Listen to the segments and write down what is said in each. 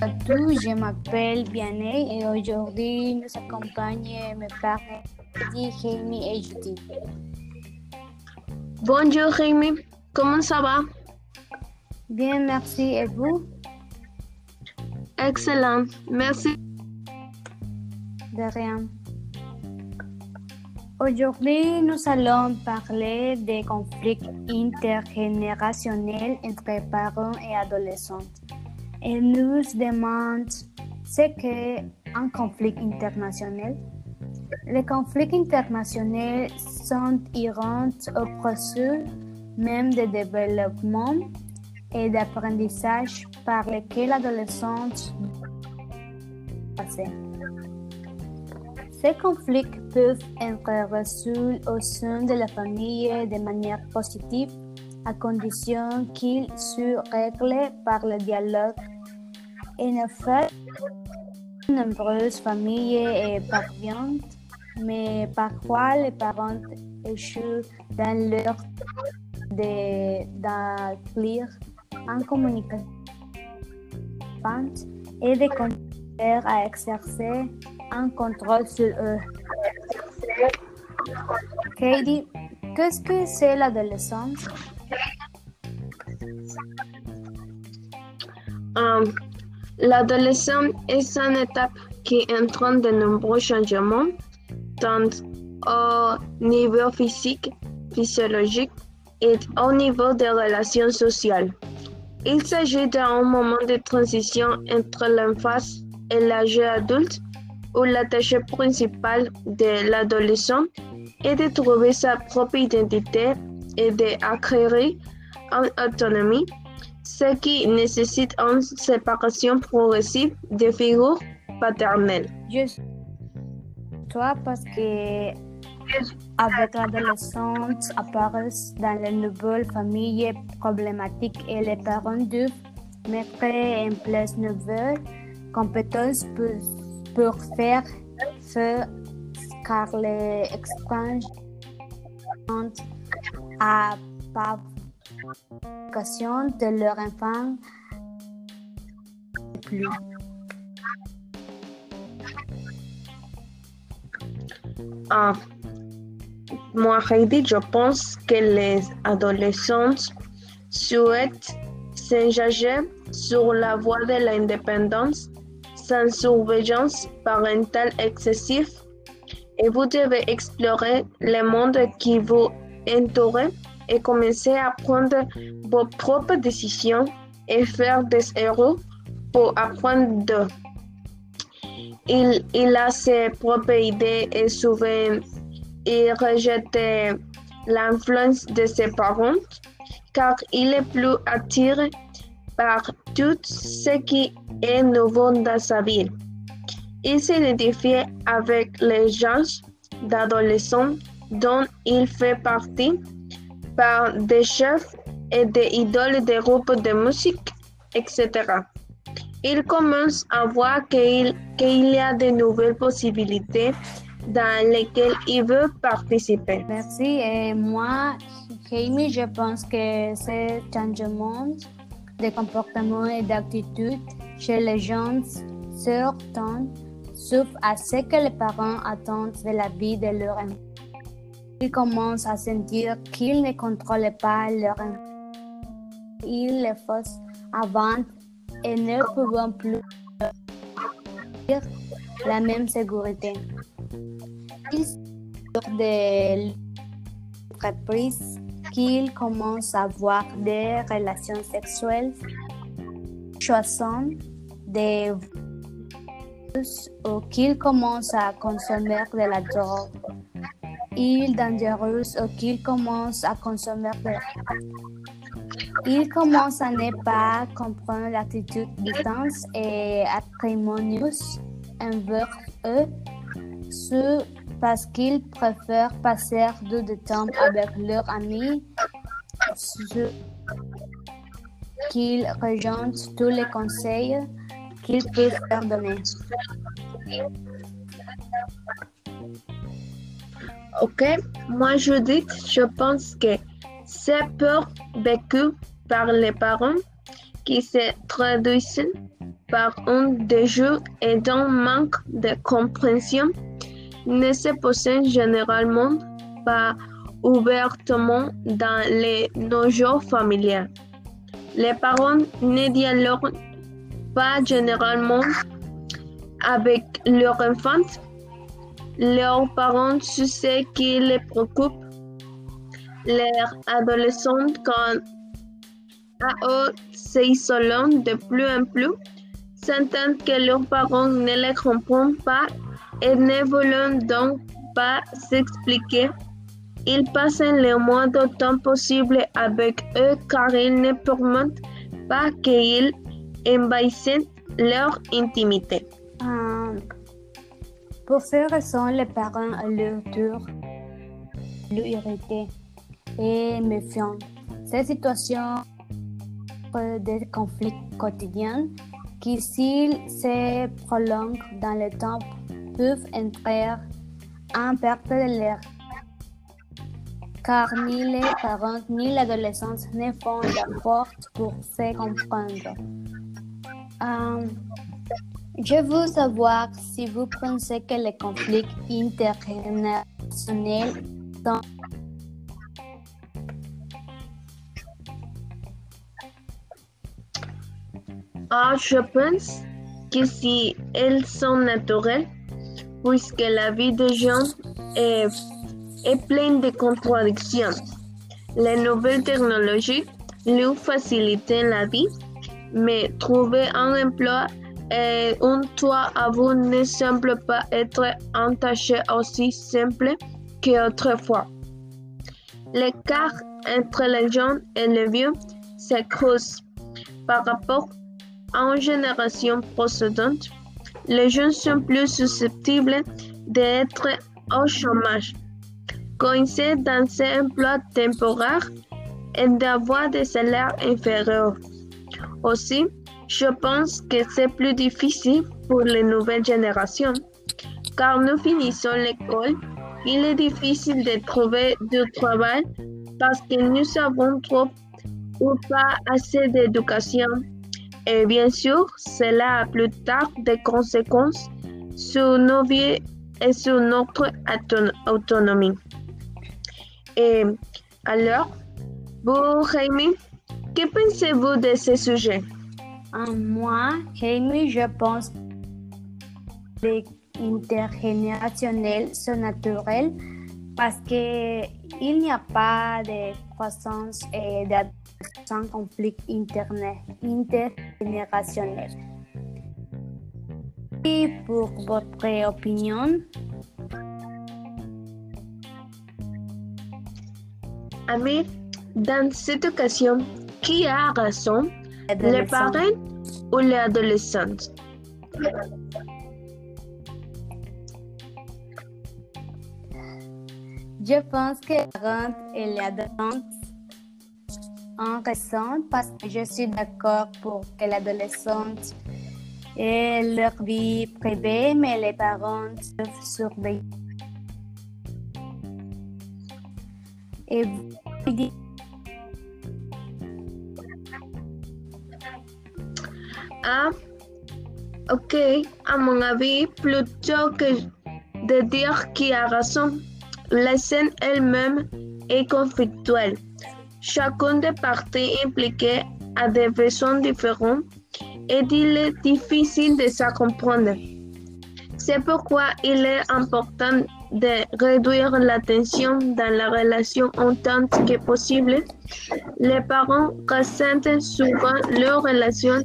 Bonjour, je m'appelle Vianney et aujourd'hui nous accompagnent mes parents Jaime et Judy. Bonjour Jaime, comment ça va? Bien, merci. Et vous? Excellent, merci. De rien. Aujourd'hui, nous allons parler des conflits intergénérationnels entre parents et adolescents. Et nous demande ce qu'est un conflit international. Les conflits internationaux sont inhérents au processus même de développement et d'apprentissage par lequel l'adolescent passer. Ces conflits peuvent être résolus au sein de la famille de manière positive à condition qu'ils soient réglés par le dialogue. En effet, nombreuses familles parviennent, mais parfois les parents échouent dans leur d'acquérir en communication et de continuer à exercer un contrôle sur eux. Katie, qu'est-ce que c'est l'adolescence? Um, L'adolescence est une étape qui entraîne de nombreux changements, tant au niveau physique, physiologique et au niveau des relations sociales. Il s'agit d'un moment de transition entre l'enfance et l'âge adulte où la tâche principale de l'adolescent est de trouver sa propre identité et d'acquérir autonomie, ce qui nécessite une séparation progressive des figures paternelles. Juste toi parce que avec l'adolescence apparaissent dans les nouvelles familles problématiques et les parents doivent mettre en place nouvelles compétences pour, pour faire feu car les expériences à l'éducation de leur enfant plus. Ah, moi, je pense que les adolescents souhaitent s'engager sur la voie de l'indépendance sans surveillance parentale excessive et vous devez explorer le monde qui vous entoure et commencer à prendre vos propres décisions et faire des erreurs pour apprendre d'eux. Il, il a ses propres idées et souvent il rejette l'influence de ses parents car il est plus attiré par tout ce qui est nouveau dans sa vie. Il s'identifie avec les gens d'adolescents dont il fait partie par des chefs et des idoles des groupes de musique, etc. Il commence à voir qu'il qu'il y a de nouvelles possibilités dans lesquelles il veut participer. Merci. Et moi, Jamie, je pense que ce changement de comportement et d'attitude chez les jeunes sortants sauf à ce que les parents attendent de la vie de leur enfant. Ils commencent à sentir qu'ils ne contrôlent pas leur. Ils les forcent avant et ne peuvent plus la même sécurité. Ils sortent de l'entreprise qu'ils commencent à avoir des relations sexuelles, choisissant des ou qu'ils commencent à consommer de la drogue. Il dangereux ou qu'ils commencent à consommer de la Ils commencent à ne pas comprendre l'attitude distance et acrimonieuse envers eux, ce parce qu'ils préfèrent passer de, temps avec leurs amis, ce qu'ils rejoignent tous les conseils qu'ils peuvent leur donner. Ok, moi Judith, je pense que ces peurs vécues par les parents qui se traduisent par un déjeu et d'un manque de compréhension ne se posent généralement pas ouvertement dans les notions familiales. Les parents ne dialoguent pas généralement avec leurs enfants. Leurs parents sur ce qui les préoccupe? Leurs adolescents, quand à eux s'isolant de plus en plus, sentent que leurs parents ne les comprennent pas et ne veulent donc pas s'expliquer. Ils passent le moins de temps possible avec eux car ils ne permettent pas qu'ils envahissent leur intimité. Euh, pour ces raisons, les parents à leur tour irrités et méfiants. Ces situations des conflits quotidiens qui, s'ils se prolongent dans le temps, peuvent entrer en perte de l'air. Car ni les parents ni l'adolescence ne font d'efforts pour se comprendre. Euh, je veux savoir si vous pensez que les conflits intergénérationnels sont Ah, je pense que si elles sont naturelles, puisque la vie des gens est, est pleine de contradictions. Les nouvelles technologies lui facilitent la vie, mais trouver un emploi et un toit à vous ne semble pas être un tâche aussi simple qu'autrefois. L'écart entre les jeunes et les vieux se creuse par rapport à une génération précédente. Les jeunes sont plus susceptibles d'être au chômage, coincés dans ces emplois temporaires et d'avoir des salaires inférieurs. Aussi, je pense que c'est plus difficile pour les nouvelles générations, car nous finissons l'école. Il est difficile de trouver du travail parce que nous avons trop ou pas assez d'éducation. Et bien sûr, cela a plus tard des conséquences sur nos vies et sur notre autonomie. Et alors, vous, Jaime, que pensez-vous de ce sujet? Moi, Jaime, je pense que intergénérationnels sont naturels parce qu'il n'y a pas de croissance et sans conflit intergénérationnel. Et pour votre opinion? Ami, dans cette occasion, qui a raison? Les parents ou les adolescents? Je pense que les parents et les adolescents ont raison parce que je suis d'accord pour que l'adolescente ait leur vie privée, mais les parents doivent surveiller. Et vous Ok, à mon avis, plutôt que de dire qui a raison, la scène elle-même est conflictuelle. Chacun des parties impliquées a des besoins différents et il est difficile de se comprendre. C'est pourquoi il est important de réduire la tension dans la relation en tant que possible. Les parents ressentent souvent leur relation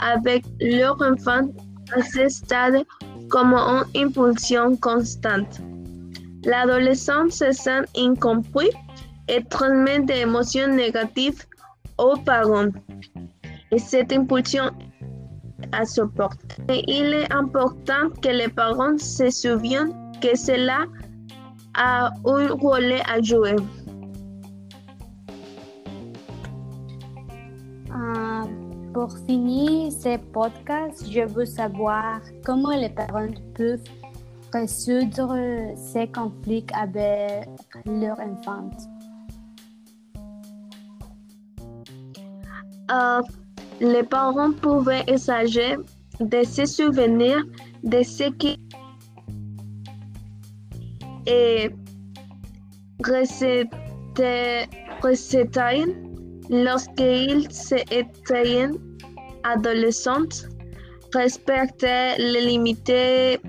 avec leur enfant à ce stade comme une impulsion constante. L'adolescent se sent incompris et transmet des émotions négatives aux parents. Et cette impulsion à supporter. il est important que les parents se souviennent que cela a un rôle à jouer. Pour finir ce podcast, je veux savoir comment les parents peuvent résoudre ces conflits avec leurs enfants. Euh, les parents pouvaient échanger de se souvenir de ce qui et recetaient lorsqu'ils étaient adolescents, respecter les limites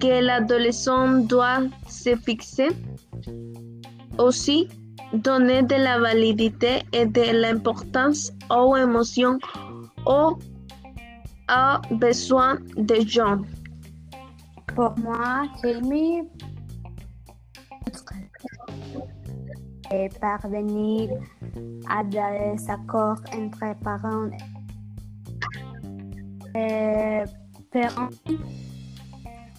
que l'adolescent doit se fixer. Aussi, donner de la validité et de l'importance aux émotions ou aux besoins des gens. Pour moi, et parvenir à des accords entre parents et parents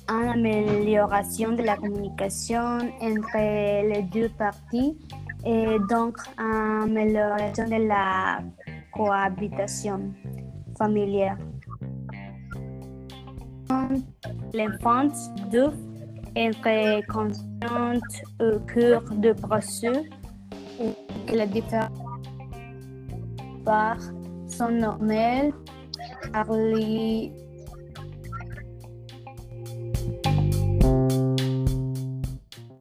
une amélioration de la communication entre les deux parties et donc une amélioration de la cohabitation familiale. L'enfant doit être conscient au cœur du processus que la différence par son normal par les